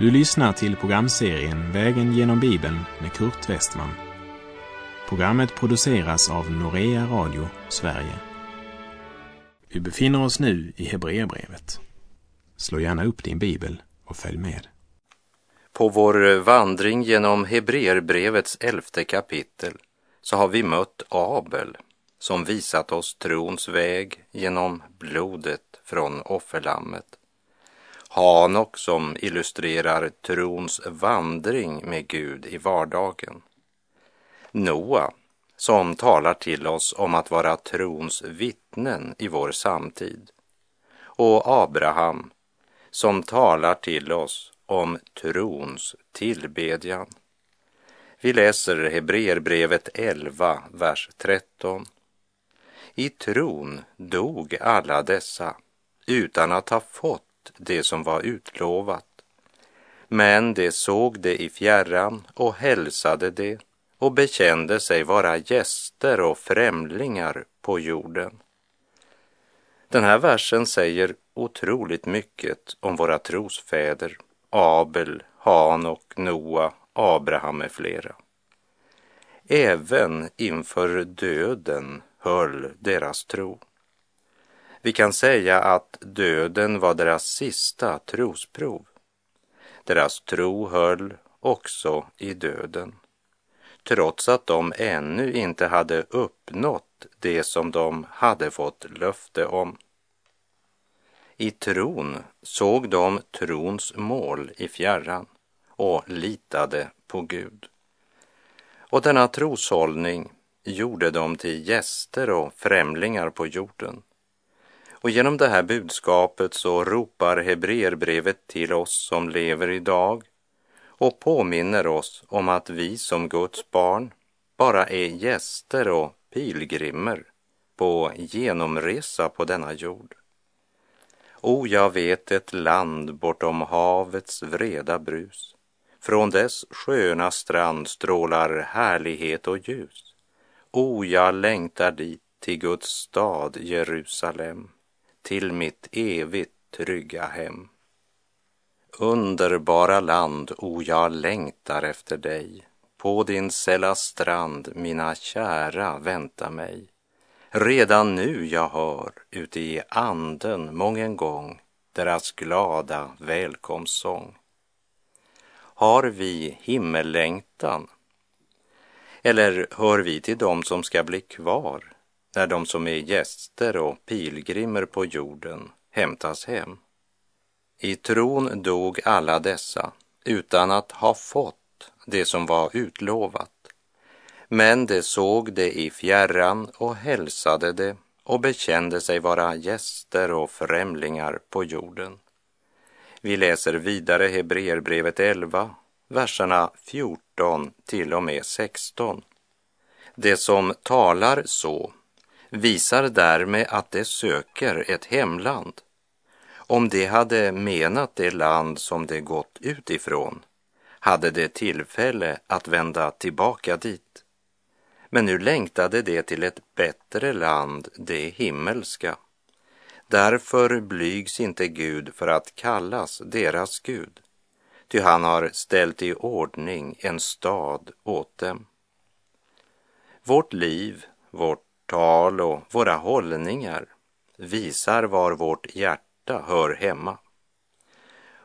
Du lyssnar till programserien Vägen genom Bibeln med Kurt Westman. Programmet produceras av Norea Radio Sverige. Vi befinner oss nu i Hebreerbrevet. Slå gärna upp din bibel och följ med. På vår vandring genom Hebreerbrevets elfte kapitel så har vi mött Abel som visat oss trons väg genom blodet från offerlammet. Hanok som illustrerar trons vandring med Gud i vardagen. Noa som talar till oss om att vara trons vittnen i vår samtid. Och Abraham som talar till oss om trons tillbedjan. Vi läser Hebreerbrevet 11, vers 13. I tron dog alla dessa utan att ha fått det som var utlovat. Men de såg det i fjärran och hälsade det och bekände sig vara gäster och främlingar på jorden. Den här versen säger otroligt mycket om våra trosfäder, Abel, Hanok, Noa, Abraham med flera. Även inför döden höll deras tro. Vi kan säga att döden var deras sista trosprov. Deras tro höll också i döden, trots att de ännu inte hade uppnått det som de hade fått löfte om. I tron såg de trons mål i fjärran och litade på Gud. Och denna troshållning gjorde dem till gäster och främlingar på jorden och genom det här budskapet så ropar Hebreerbrevet till oss som lever idag och påminner oss om att vi som Guds barn bara är gäster och pilgrimer på genomresa på denna jord. O, jag vet ett land bortom havets vreda brus. Från dess sköna strand strålar härlighet och ljus. O, jag längtar dit till Guds stad Jerusalem till mitt evigt trygga hem. Underbara land, o jag längtar efter dig. På din sälla strand, mina kära, vänta mig. Redan nu jag hör ute i anden mången gång deras glada välkomstsång. Har vi himmellängtan? Eller hör vi till dem som ska bli kvar när de som är gäster och pilgrimer på jorden hämtas hem. I tron dog alla dessa utan att ha fått det som var utlovat. Men de såg det i fjärran och hälsade det och bekände sig vara gäster och främlingar på jorden. Vi läser vidare Hebreerbrevet 11, verserna 14 till och med 16. Det som talar så visar därmed att de söker ett hemland. Om de hade menat det land som de gått utifrån hade de tillfälle att vända tillbaka dit. Men nu längtade de till ett bättre land, det himmelska. Därför blygs inte Gud för att kallas deras Gud, ty han har ställt i ordning en stad åt dem. Vårt liv, vårt tal och våra hållningar visar var vårt hjärta hör hemma.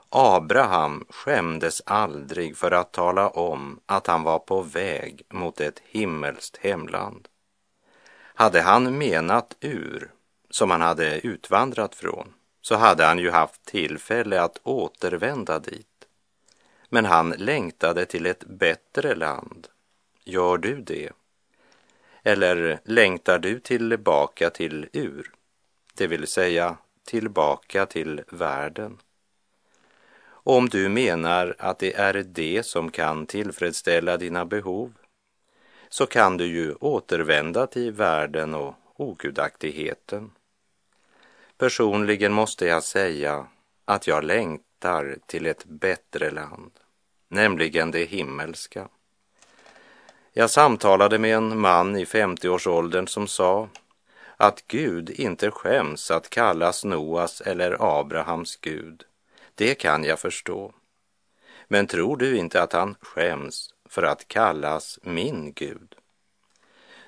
Abraham skämdes aldrig för att tala om att han var på väg mot ett himmelskt hemland. Hade han menat ur, som han hade utvandrat från, så hade han ju haft tillfälle att återvända dit. Men han längtade till ett bättre land. Gör du det? Eller längtar du tillbaka till ur, det vill säga tillbaka till världen? Om du menar att det är det som kan tillfredsställa dina behov, så kan du ju återvända till världen och ogudaktigheten. Personligen måste jag säga att jag längtar till ett bättre land, nämligen det himmelska. Jag samtalade med en man i 50-årsåldern som sa att Gud inte skäms att kallas Noas eller Abrahams Gud. Det kan jag förstå. Men tror du inte att han skäms för att kallas min Gud?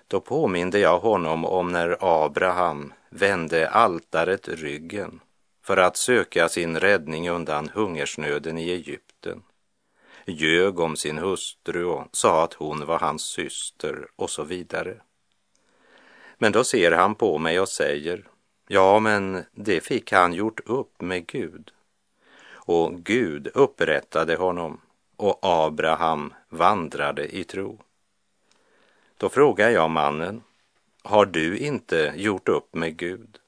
Då påminde jag honom om när Abraham vände altaret ryggen för att söka sin räddning undan hungersnöden i Egypten, ljög om sin hustru och sa att hon var hans syster och så vidare. Men då ser han på mig och säger, ja men det fick han gjort upp med Gud. Och Gud upprättade honom och Abraham vandrade i tro. Då frågar jag mannen, har du inte gjort upp med Gud?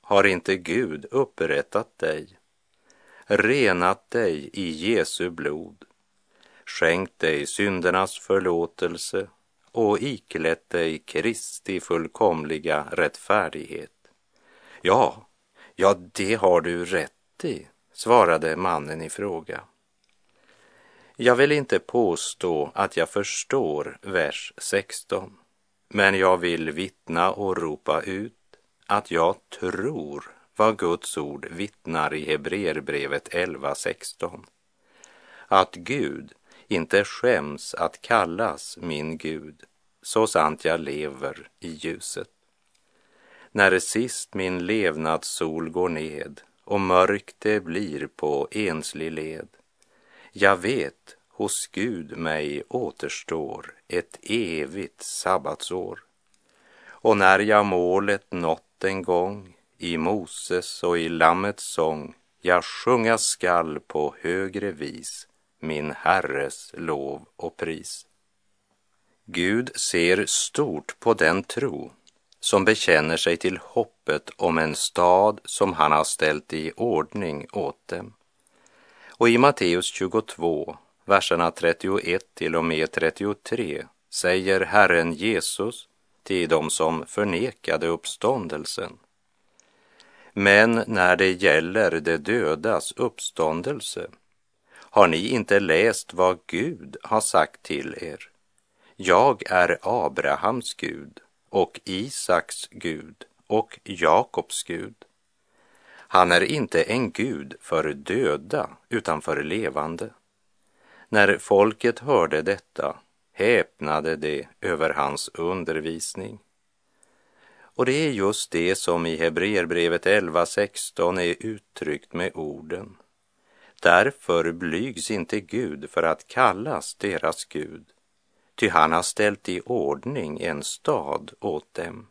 Har inte Gud upprättat dig, renat dig i Jesu blod, skänkt dig syndernas förlåtelse och iklätt dig Kristi fullkomliga rättfärdighet? Ja, ja, det har du rätt i, svarade mannen i fråga. Jag vill inte påstå att jag förstår vers 16, men jag vill vittna och ropa ut att jag tror vad Guds ord vittnar i Hebreerbrevet 11.16. Att Gud inte skäms att kallas min Gud, så sant jag lever i ljuset. När sist min levnadssol går ned och mörkt det blir på enslig led, jag vet hos Gud mig återstår ett evigt sabbatsår. Och när jag målet nått en gång i Moses och i Lammets sång jag sjunga skall på högre vis min Herres lov och pris. Gud ser stort på den tro som bekänner sig till hoppet om en stad som han har ställt i ordning åt dem. Och i Matteus 22, verserna 31 till och med 33 säger Herren Jesus till dem som förnekade uppståndelsen. Men när det gäller de dödas uppståndelse har ni inte läst vad Gud har sagt till er. Jag är Abrahams Gud och Isaks Gud och Jakobs Gud. Han är inte en Gud för döda utan för levande. När folket hörde detta häpnade de över hans undervisning. Och det är just det som i Hebreerbrevet 11.16 är uttryckt med orden. Därför blygs inte Gud för att kallas deras Gud, ty han har ställt i ordning en stad åt dem.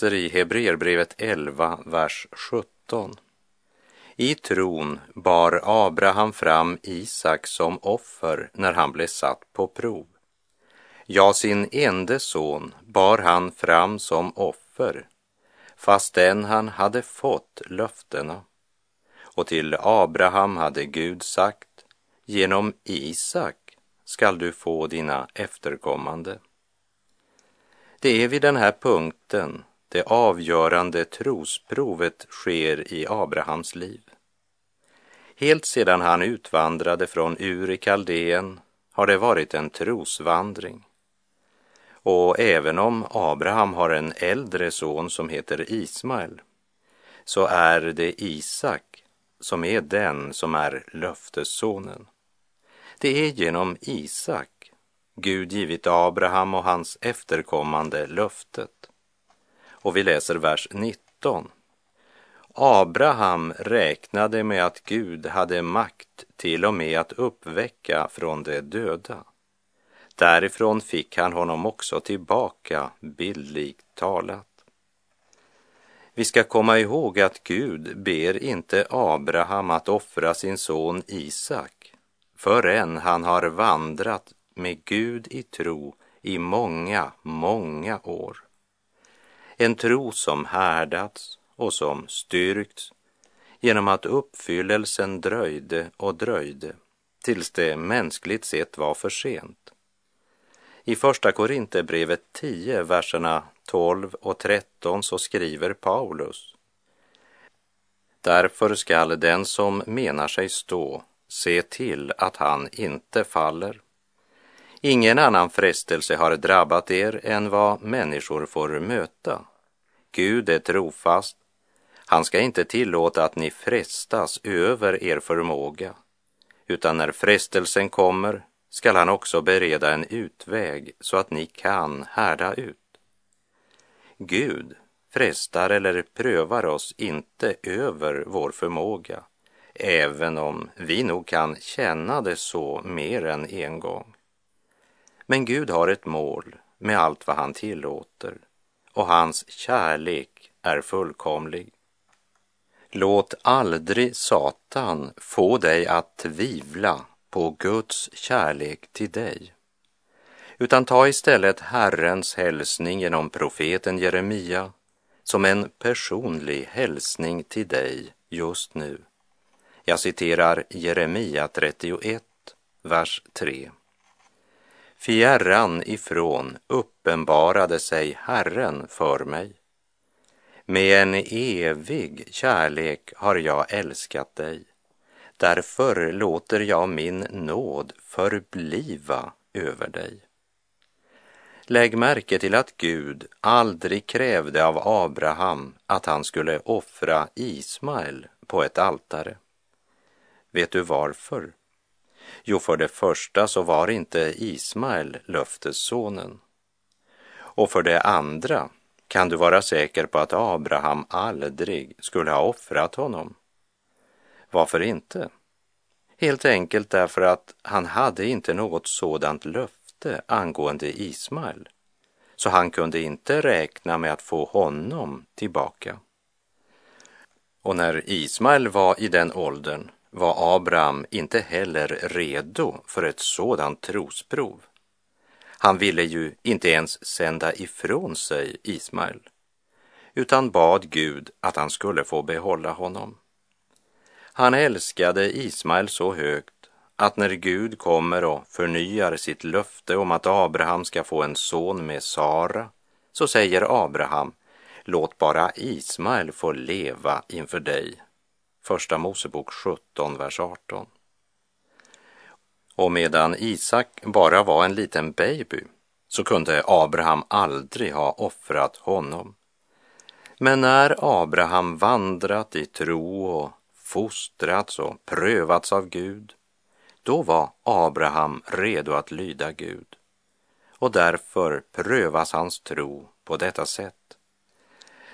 Läser i Hebreerbrevet 11, vers 17. I tron bar Abraham fram Isak som offer när han blev satt på prov. Ja, sin ende son bar han fram som offer, fastän han hade fått löftena. Och till Abraham hade Gud sagt, genom Isak skall du få dina efterkommande. Det är vid den här punkten det avgörande trosprovet sker i Abrahams liv. Helt sedan han utvandrade från Ur i Kaldén har det varit en trosvandring. Och även om Abraham har en äldre son som heter Ismael så är det Isak som är den som är löftessonen. Det är genom Isak Gud givit Abraham och hans efterkommande löftet. Och vi läser vers 19. Abraham räknade med att Gud hade makt till och med att uppväcka från de döda. Därifrån fick han honom också tillbaka, bildligt talat. Vi ska komma ihåg att Gud ber inte Abraham att offra sin son Isak förrän han har vandrat med Gud i tro i många, många år. En tro som härdats och som styrkts genom att uppfyllelsen dröjde och dröjde tills det mänskligt sett var för sent. I Första Korinthierbrevet 10, verserna 12 och 13 så skriver Paulus. Därför skall den som menar sig stå se till att han inte faller. Ingen annan frestelse har drabbat er än vad människor får möta. Gud är trofast. Han ska inte tillåta att ni frestas över er förmåga, utan när frestelsen kommer skall han också bereda en utväg så att ni kan härda ut. Gud frestar eller prövar oss inte över vår förmåga, även om vi nog kan känna det så mer än en gång. Men Gud har ett mål med allt vad han tillåter och hans kärlek är fullkomlig. Låt aldrig Satan få dig att tvivla på Guds kärlek till dig, utan ta istället Herrens hälsning genom profeten Jeremia som en personlig hälsning till dig just nu. Jag citerar Jeremia 31, vers 3. Fjärran ifrån uppenbarade sig Herren för mig. Med en evig kärlek har jag älskat dig. Därför låter jag min nåd förbliva över dig. Lägg märke till att Gud aldrig krävde av Abraham att han skulle offra Ismael på ett altare. Vet du varför? Jo, för det första så var inte Ismael löftessonen. Och för det andra kan du vara säker på att Abraham aldrig skulle ha offrat honom. Varför inte? Helt enkelt därför att han hade inte något sådant löfte angående Ismael, så han kunde inte räkna med att få honom tillbaka. Och när Ismael var i den åldern var Abraham inte heller redo för ett sådant trosprov. Han ville ju inte ens sända ifrån sig Ismael, utan bad Gud att han skulle få behålla honom. Han älskade Ismael så högt att när Gud kommer och förnyar sitt löfte om att Abraham ska få en son med Sara, så säger Abraham, låt bara Ismael få leva inför dig Första Mosebok 17, vers 18. Och medan Isak bara var en liten baby så kunde Abraham aldrig ha offrat honom. Men när Abraham vandrat i tro och fostrats och prövats av Gud, då var Abraham redo att lyda Gud. Och därför prövas hans tro på detta sätt.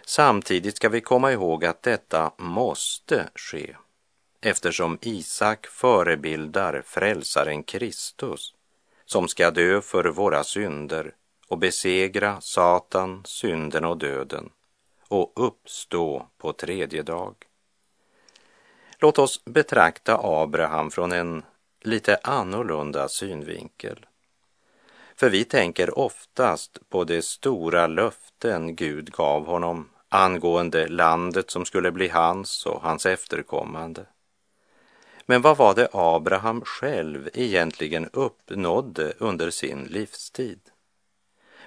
Samtidigt ska vi komma ihåg att detta måste ske eftersom Isak förebildar frälsaren Kristus som ska dö för våra synder och besegra Satan, synden och döden och uppstå på tredje dag. Låt oss betrakta Abraham från en lite annorlunda synvinkel. För vi tänker oftast på de stora löften Gud gav honom angående landet som skulle bli hans och hans efterkommande. Men vad var det Abraham själv egentligen uppnådde under sin livstid?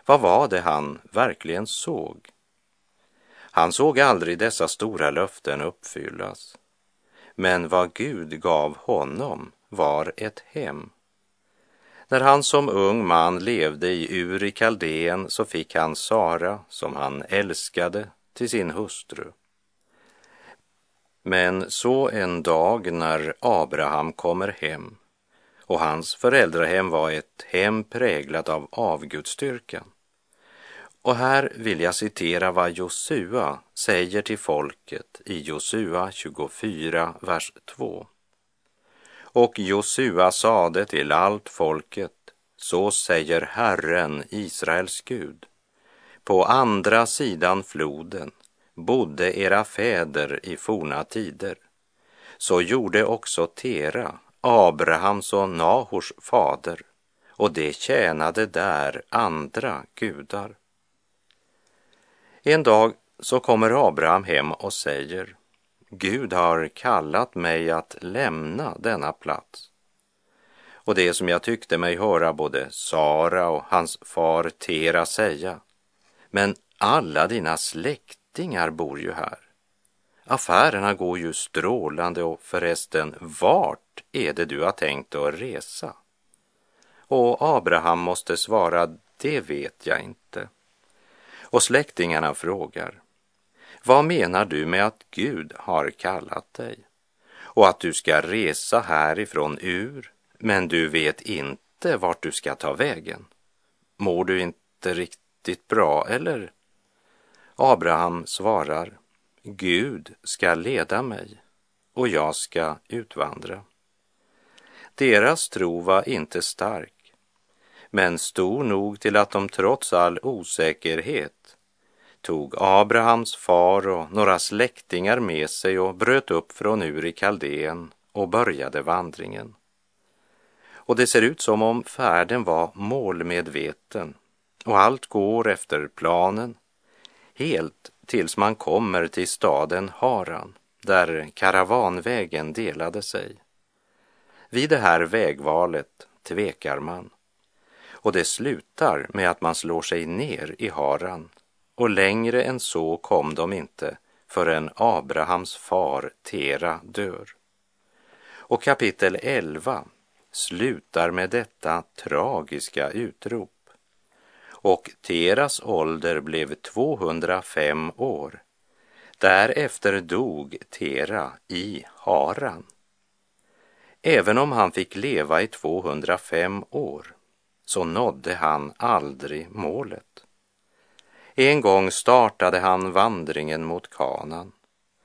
Vad var det han verkligen såg? Han såg aldrig dessa stora löften uppfyllas. Men vad Gud gav honom var ett hem. När han som ung man levde i Ur i Kaldén så fick han Sara, som han älskade, till sin hustru. Men så en dag när Abraham kommer hem och hans föräldrahem var ett hem präglat av avgudstyrkan. Och här vill jag citera vad Josua säger till folket i Josua 24, vers 2. Och Josua sade till allt folket, så säger Herren, Israels Gud. På andra sidan floden bodde era fäder i forna tider. Så gjorde också Tera, Abrahams och Nahors fader, och de tjänade där andra gudar. En dag så kommer Abraham hem och säger Gud har kallat mig att lämna denna plats. Och det som jag tyckte mig höra både Sara och hans far Tera säga. Men alla dina släktingar bor ju här. Affärerna går ju strålande och förresten, vart är det du har tänkt att resa? Och Abraham måste svara, det vet jag inte. Och släktingarna frågar, vad menar du med att Gud har kallat dig och att du ska resa härifrån Ur, men du vet inte vart du ska ta vägen? Mår du inte riktigt bra, eller? Abraham svarar, Gud ska leda mig och jag ska utvandra. Deras tro var inte stark, men stor nog till att de trots all osäkerhet tog Abrahams far och några släktingar med sig och bröt upp från Ur i Kaldén och började vandringen. Och det ser ut som om färden var målmedveten och allt går efter planen, helt tills man kommer till staden Haran, där karavanvägen delade sig. Vid det här vägvalet tvekar man och det slutar med att man slår sig ner i Haran och längre än så kom de inte förrän Abrahams far Tera dör. Och kapitel 11 slutar med detta tragiska utrop. Och Teras ålder blev 205 år. Därefter dog Tera i Haran. Även om han fick leva i 205 år så nådde han aldrig målet. En gång startade han vandringen mot kanan.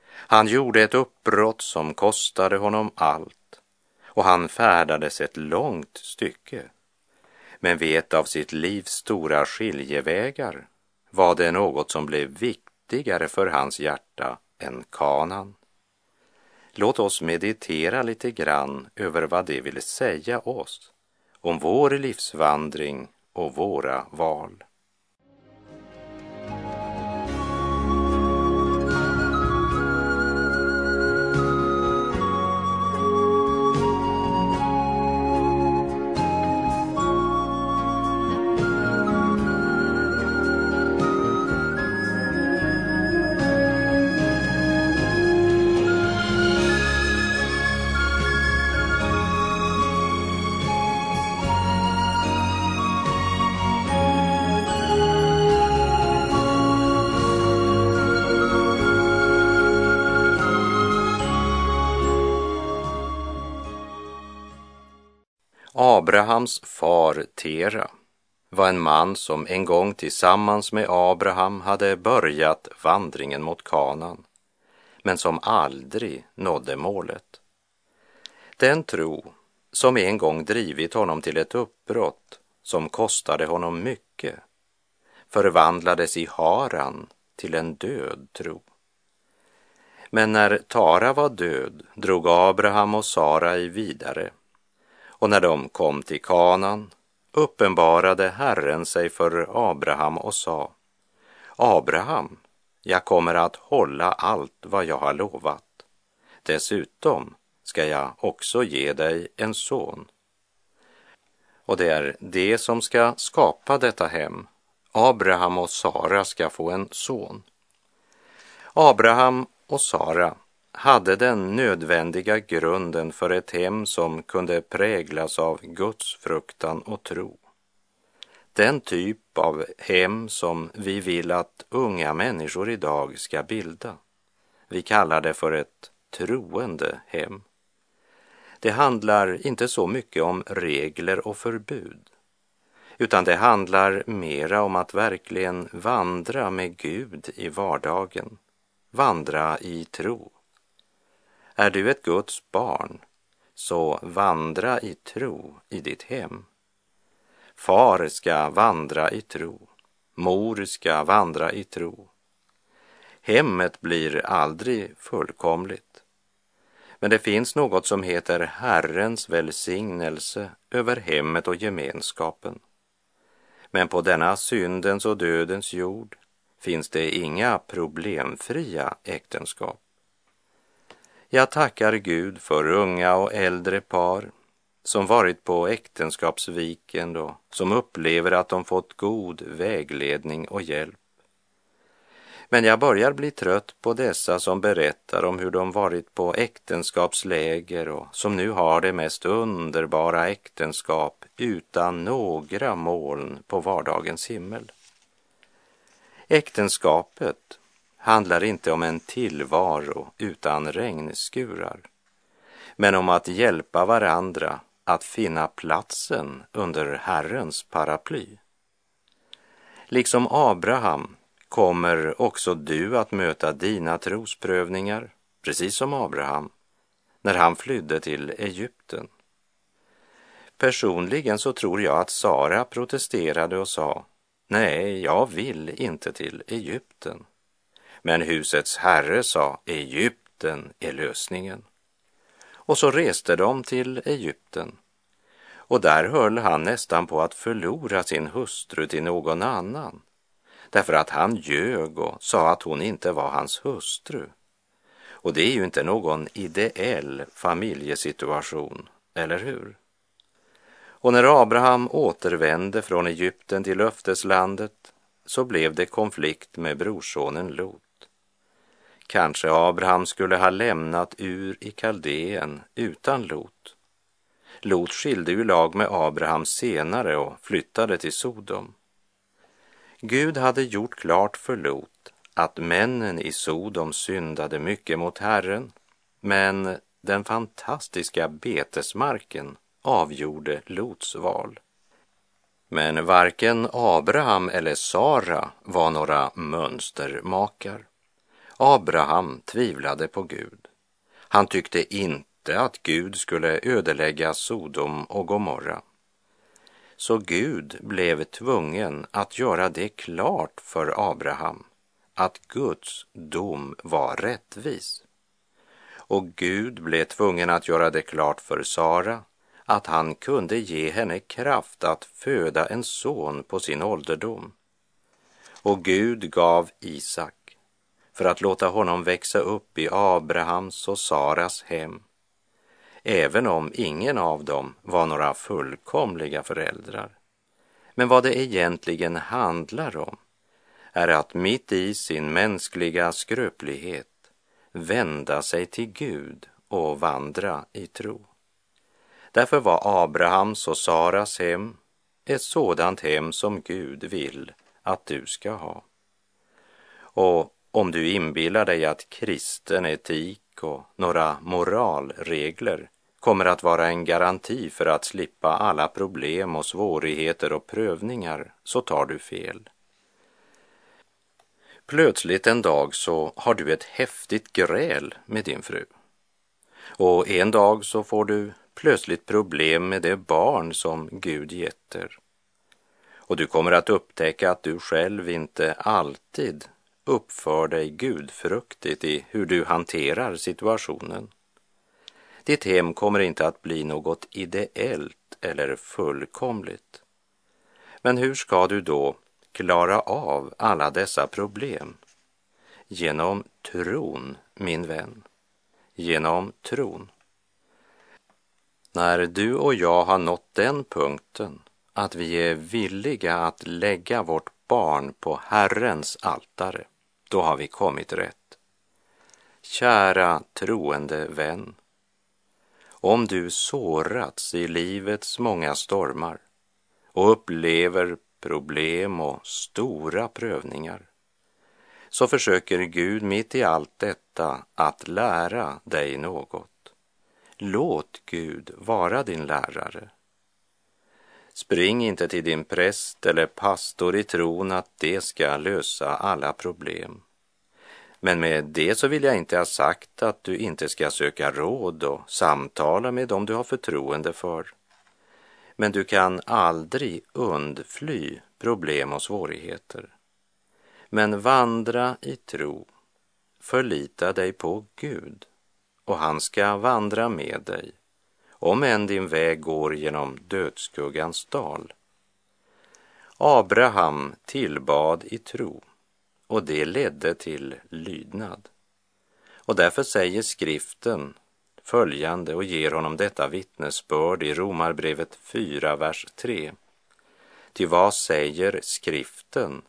Han gjorde ett uppbrott som kostade honom allt och han färdades ett långt stycke. Men vet av sitt livs stora skiljevägar var det något som blev viktigare för hans hjärta än kanan. Låt oss meditera lite grann över vad det vill säga oss om vår livsvandring och våra val. Abrahams far Tera var en man som en gång tillsammans med Abraham hade börjat vandringen mot kanan, men som aldrig nådde målet. Den tro som en gång drivit honom till ett uppbrott som kostade honom mycket förvandlades i Haran till en död tro. Men när Tara var död drog Abraham och Sarai vidare och när de kom till kanan uppenbarade Herren sig för Abraham och sa Abraham, jag kommer att hålla allt vad jag har lovat. Dessutom ska jag också ge dig en son. Och det är det som ska skapa detta hem. Abraham och Sara ska få en son. Abraham och Sara hade den nödvändiga grunden för ett hem som kunde präglas av Guds fruktan och tro. Den typ av hem som vi vill att unga människor idag ska bilda. Vi kallar det för ett troende hem. Det handlar inte så mycket om regler och förbud, utan det handlar mera om att verkligen vandra med Gud i vardagen, vandra i tro. Är du ett Guds barn, så vandra i tro i ditt hem. Far ska vandra i tro, mor ska vandra i tro. Hemmet blir aldrig fullkomligt, Men det finns något som heter Herrens välsignelse över hemmet och gemenskapen. Men på denna syndens och dödens jord finns det inga problemfria äktenskap. Jag tackar Gud för unga och äldre par som varit på äktenskapsviken och som upplever att de fått god vägledning och hjälp. Men jag börjar bli trött på dessa som berättar om hur de varit på äktenskapsläger och som nu har det mest underbara äktenskap utan några moln på vardagens himmel. Äktenskapet handlar inte om en tillvaro utan regnskurar, men om att hjälpa varandra att finna platsen under Herrens paraply. Liksom Abraham kommer också du att möta dina trosprövningar, precis som Abraham, när han flydde till Egypten. Personligen så tror jag att Sara protesterade och sa, nej, jag vill inte till Egypten. Men husets herre sa, Egypten är lösningen. Och så reste de till Egypten. Och där höll han nästan på att förlora sin hustru till någon annan därför att han ljög och sa att hon inte var hans hustru. Och det är ju inte någon ideell familjesituation, eller hur? Och när Abraham återvände från Egypten till löfteslandet så blev det konflikt med brorsonen Lot. Kanske Abraham skulle ha lämnat Ur i Kaldeen utan Lot. Lot skilde ju lag med Abraham senare och flyttade till Sodom. Gud hade gjort klart för Lot att männen i Sodom syndade mycket mot Herren, men den fantastiska betesmarken avgjorde Lots val. Men varken Abraham eller Sara var några mönstermakar. Abraham tvivlade på Gud. Han tyckte inte att Gud skulle ödelägga Sodom och Gomorra. Så Gud blev tvungen att göra det klart för Abraham att Guds dom var rättvis. Och Gud blev tvungen att göra det klart för Sara att han kunde ge henne kraft att föda en son på sin ålderdom. Och Gud gav Isak för att låta honom växa upp i Abrahams och Saras hem även om ingen av dem var några fullkomliga föräldrar. Men vad det egentligen handlar om är att mitt i sin mänskliga skröplighet vända sig till Gud och vandra i tro. Därför var Abrahams och Saras hem ett sådant hem som Gud vill att du ska ha. Och om du inbillar dig att kristen etik och några moralregler kommer att vara en garanti för att slippa alla problem och svårigheter och prövningar så tar du fel. Plötsligt en dag så har du ett häftigt gräl med din fru. Och en dag så får du plötsligt problem med det barn som Gud getter. Och du kommer att upptäcka att du själv inte alltid uppför dig gudfruktigt i hur du hanterar situationen. Ditt hem kommer inte att bli något ideellt eller fullkomligt. Men hur ska du då klara av alla dessa problem? Genom tron, min vän. Genom tron. När du och jag har nått den punkten att vi är villiga att lägga vårt barn på Herrens altare, då har vi kommit rätt. Kära troende vän, om du sårats i livets många stormar och upplever problem och stora prövningar så försöker Gud mitt i allt detta att lära dig något. Låt Gud vara din lärare. Spring inte till din präst eller pastor i tron att det ska lösa alla problem. Men med det så vill jag inte ha sagt att du inte ska söka råd och samtala med dem du har förtroende för. Men du kan aldrig undfly problem och svårigheter. Men vandra i tro, förlita dig på Gud och han ska vandra med dig, om än din väg går genom dödsskuggans dal. Abraham tillbad i tro och det ledde till lydnad. Och därför säger skriften följande och ger honom detta vittnesbörd i Romarbrevet 4, vers 3. Ty vad säger skriften?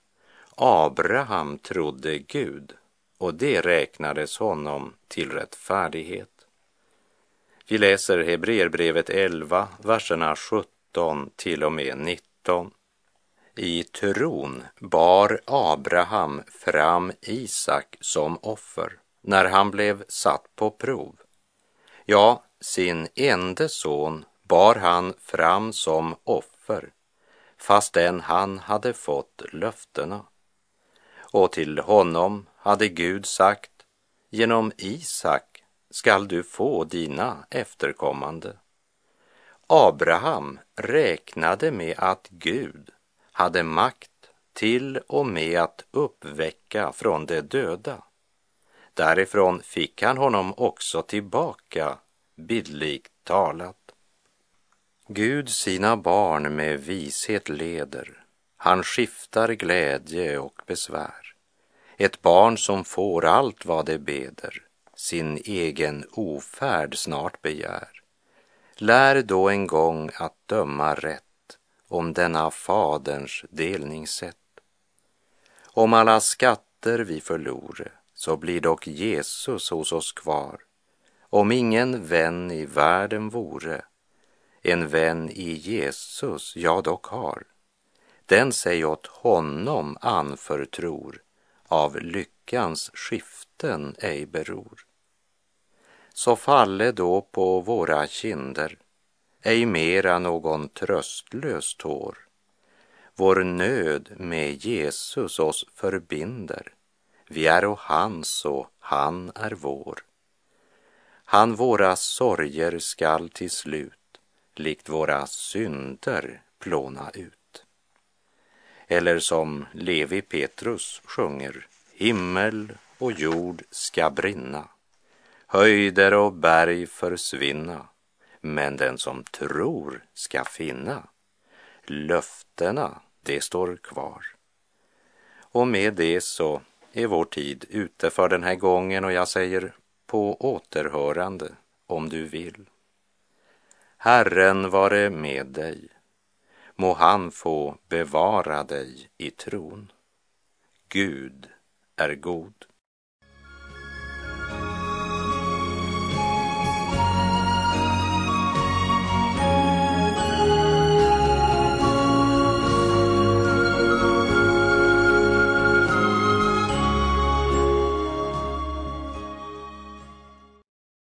Abraham trodde Gud och det räknades honom till rättfärdighet. Vi läser Hebreerbrevet 11, verserna 17 till och med 19. I tron bar Abraham fram Isak som offer när han blev satt på prov. Ja, sin ende son bar han fram som offer fastän han hade fått löftena. Och till honom hade Gud sagt, genom Isak skall du få dina efterkommande. Abraham räknade med att Gud hade makt till och med att uppväcka från de döda. Därifrån fick han honom också tillbaka, bildligt talat. Gud sina barn med vishet leder, han skiftar glädje och besvär. Ett barn som får allt vad det beder, sin egen ofärd snart begär. Lär då en gång att döma rätt om denna Faderns delningssätt. Om alla skatter vi förlore, så blir dock Jesus hos oss kvar. Om ingen vän i världen vore, en vän i Jesus jag dock har. Den sig åt honom anförtror, av lyckans skiften ej beror. Så falle då på våra kinder ej mera någon tröstlös tår. Vår nöd med Jesus oss förbinder. Vi är och hans och han är vår. Han våra sorger skall till slut, likt våra synder, plåna ut. Eller som Levi Petrus sjunger, himmel och jord ska brinna, höjder och berg försvinna, men den som tror ska finna. Löftena, det står kvar. Och med det så är vår tid ute för den här gången och jag säger på återhörande om du vill. Herren vare med dig. Må han få bevara dig i tron. Gud är god.